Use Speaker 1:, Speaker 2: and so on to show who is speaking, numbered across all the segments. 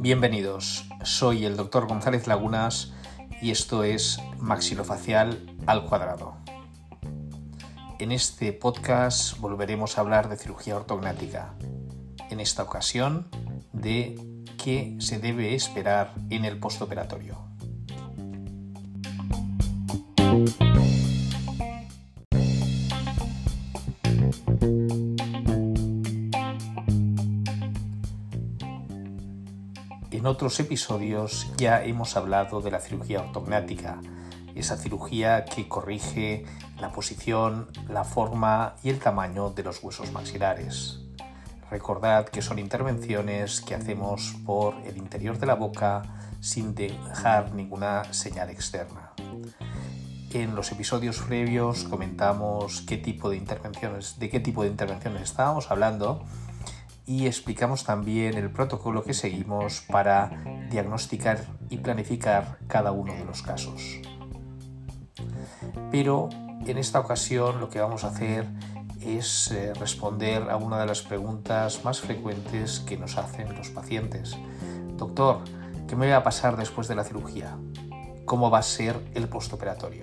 Speaker 1: Bienvenidos, soy el doctor González Lagunas y esto es Maxilofacial al cuadrado. En este podcast volveremos a hablar de cirugía ortognática, en esta ocasión de qué se debe esperar en el postoperatorio. Otros episodios ya hemos hablado de la cirugía ortognática, esa cirugía que corrige la posición, la forma y el tamaño de los huesos maxilares. Recordad que son intervenciones que hacemos por el interior de la boca sin dejar ninguna señal externa. En los episodios previos comentamos qué tipo de intervenciones, de qué tipo de intervenciones estábamos hablando y explicamos también el protocolo que seguimos para diagnosticar y planificar cada uno de los casos. Pero en esta ocasión lo que vamos a hacer es eh, responder a una de las preguntas más frecuentes que nos hacen los pacientes. Doctor, ¿qué me va a pasar después de la cirugía? ¿Cómo va a ser el postoperatorio?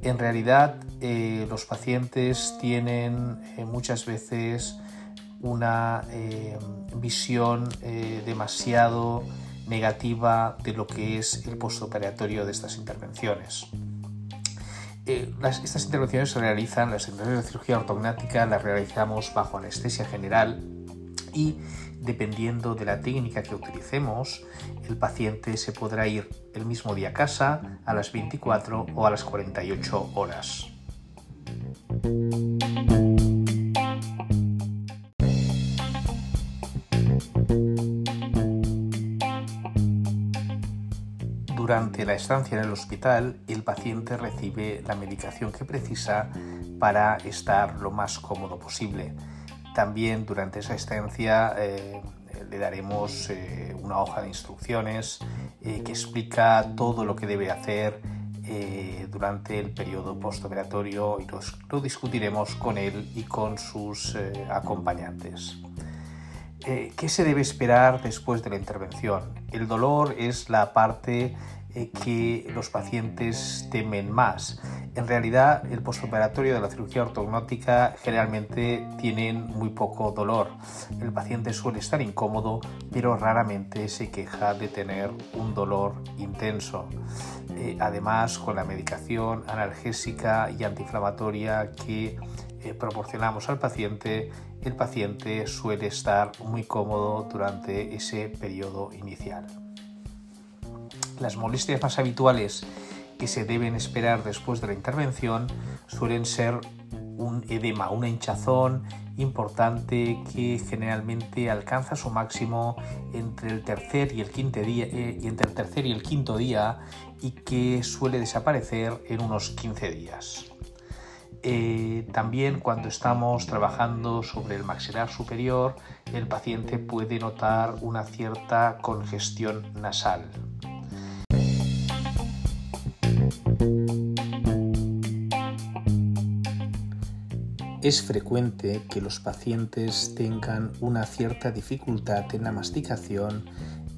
Speaker 1: En realidad, eh, los pacientes tienen eh, muchas veces una eh, visión eh, demasiado negativa de lo que es el postoperatorio de estas intervenciones. Eh, estas intervenciones se realizan, las intervenciones de cirugía ortognática las realizamos bajo anestesia general y dependiendo de la técnica que utilicemos, el paciente se podrá ir el mismo día a casa a las 24 o a las 48 horas. Durante la estancia en el hospital, el paciente recibe la medicación que precisa para estar lo más cómodo posible. También durante esa estancia eh, le daremos eh, una hoja de instrucciones eh, que explica todo lo que debe hacer durante el periodo postoperatorio y lo discutiremos con él y con sus acompañantes. ¿Qué se debe esperar después de la intervención? El dolor es la parte eh, que los pacientes temen más. En realidad, el postoperatorio de la cirugía ortognótica generalmente tienen muy poco dolor. El paciente suele estar incómodo, pero raramente se queja de tener un dolor intenso. Eh, además, con la medicación analgésica y antiinflamatoria que proporcionamos al paciente, el paciente suele estar muy cómodo durante ese periodo inicial. Las molestias más habituales que se deben esperar después de la intervención suelen ser un edema, una hinchazón importante que generalmente alcanza su máximo entre el tercer y el quinto día, eh, entre el tercer y el quinto día y que suele desaparecer en unos 15 días. Eh, también cuando estamos trabajando sobre el maxilar superior, el paciente puede notar una cierta congestión nasal. Es frecuente que los pacientes tengan una cierta dificultad en la masticación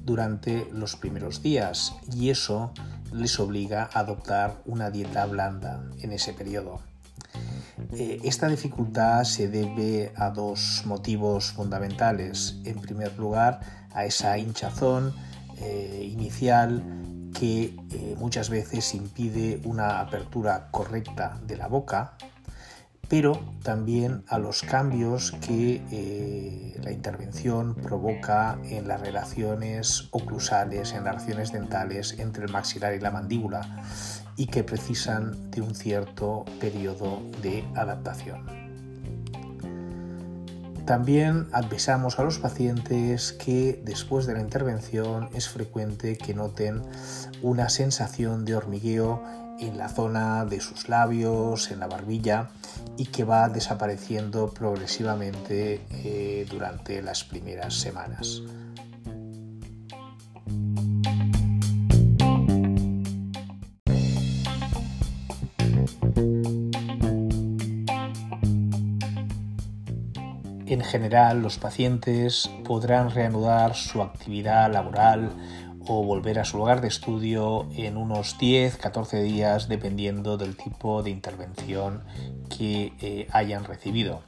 Speaker 1: durante los primeros días y eso les obliga a adoptar una dieta blanda en ese periodo. Eh, esta dificultad se debe a dos motivos fundamentales. En primer lugar, a esa hinchazón eh, inicial que eh, muchas veces impide una apertura correcta de la boca pero también a los cambios que eh, la intervención provoca en las relaciones oclusales, en las relaciones dentales entre el maxilar y la mandíbula y que precisan de un cierto periodo de adaptación. También avisamos a los pacientes que después de la intervención es frecuente que noten una sensación de hormigueo en la zona de sus labios, en la barbilla y que va desapareciendo progresivamente eh, durante las primeras semanas. En general, los pacientes podrán reanudar su actividad laboral o volver a su lugar de estudio en unos 10-14 días dependiendo del tipo de intervención que eh, hayan recibido.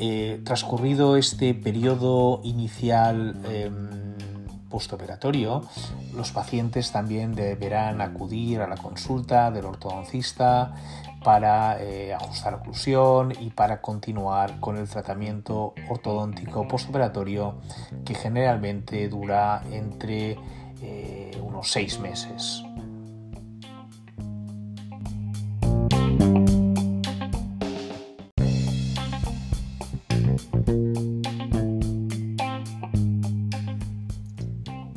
Speaker 1: Eh, transcurrido este periodo inicial em, postoperatorio, los pacientes también deberán acudir a la consulta del ortodoncista para eh, ajustar oclusión y para continuar con el tratamiento ortodóntico postoperatorio que generalmente dura entre eh, unos seis meses.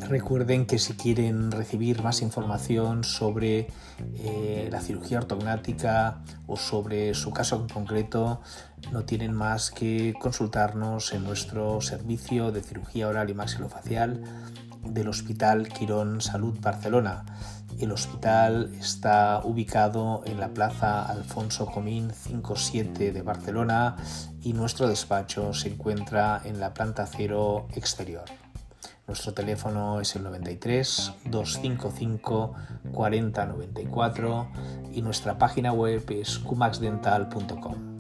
Speaker 1: Recuerden que si quieren recibir más información sobre eh, la cirugía ortognática o sobre su caso en concreto, no tienen más que consultarnos en nuestro servicio de cirugía oral y maxilofacial del Hospital Quirón Salud Barcelona. El hospital está ubicado en la Plaza Alfonso Comín 57 de Barcelona y nuestro despacho se encuentra en la planta cero exterior. Nuestro teléfono es el 93 255 4094 y nuestra página web es cumaxdental.com.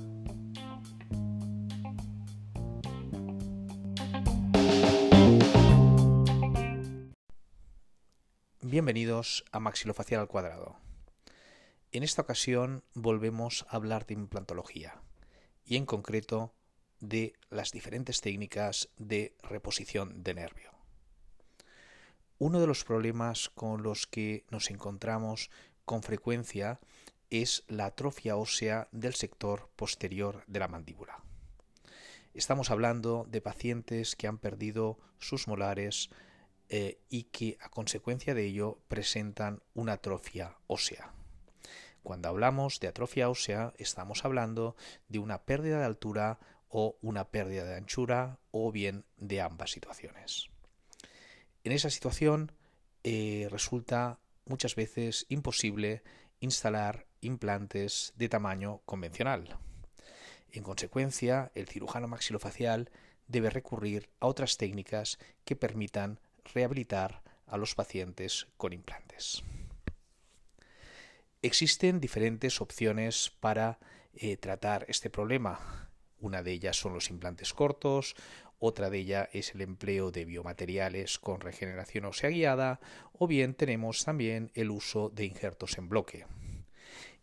Speaker 1: Bienvenidos a Maxilofacial al Cuadrado. En esta ocasión volvemos a hablar de implantología y en concreto de las diferentes técnicas de reposición de nervio. Uno de los problemas con los que nos encontramos con frecuencia es la atrofia ósea del sector posterior de la mandíbula. Estamos hablando de pacientes que han perdido sus molares eh, y que a consecuencia de ello presentan una atrofia ósea. Cuando hablamos de atrofia ósea estamos hablando de una pérdida de altura o una pérdida de anchura o bien de ambas situaciones. En esa situación eh, resulta muchas veces imposible instalar implantes de tamaño convencional. En consecuencia, el cirujano maxilofacial debe recurrir a otras técnicas que permitan rehabilitar a los pacientes con implantes. Existen diferentes opciones para eh, tratar este problema. Una de ellas son los implantes cortos, otra de ellas es el empleo de biomateriales con regeneración ósea guiada o bien tenemos también el uso de injertos en bloque.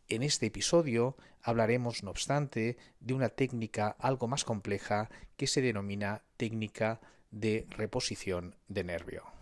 Speaker 1: En este episodio hablaremos, no obstante, de una técnica algo más compleja que se denomina técnica de reposición de nervio.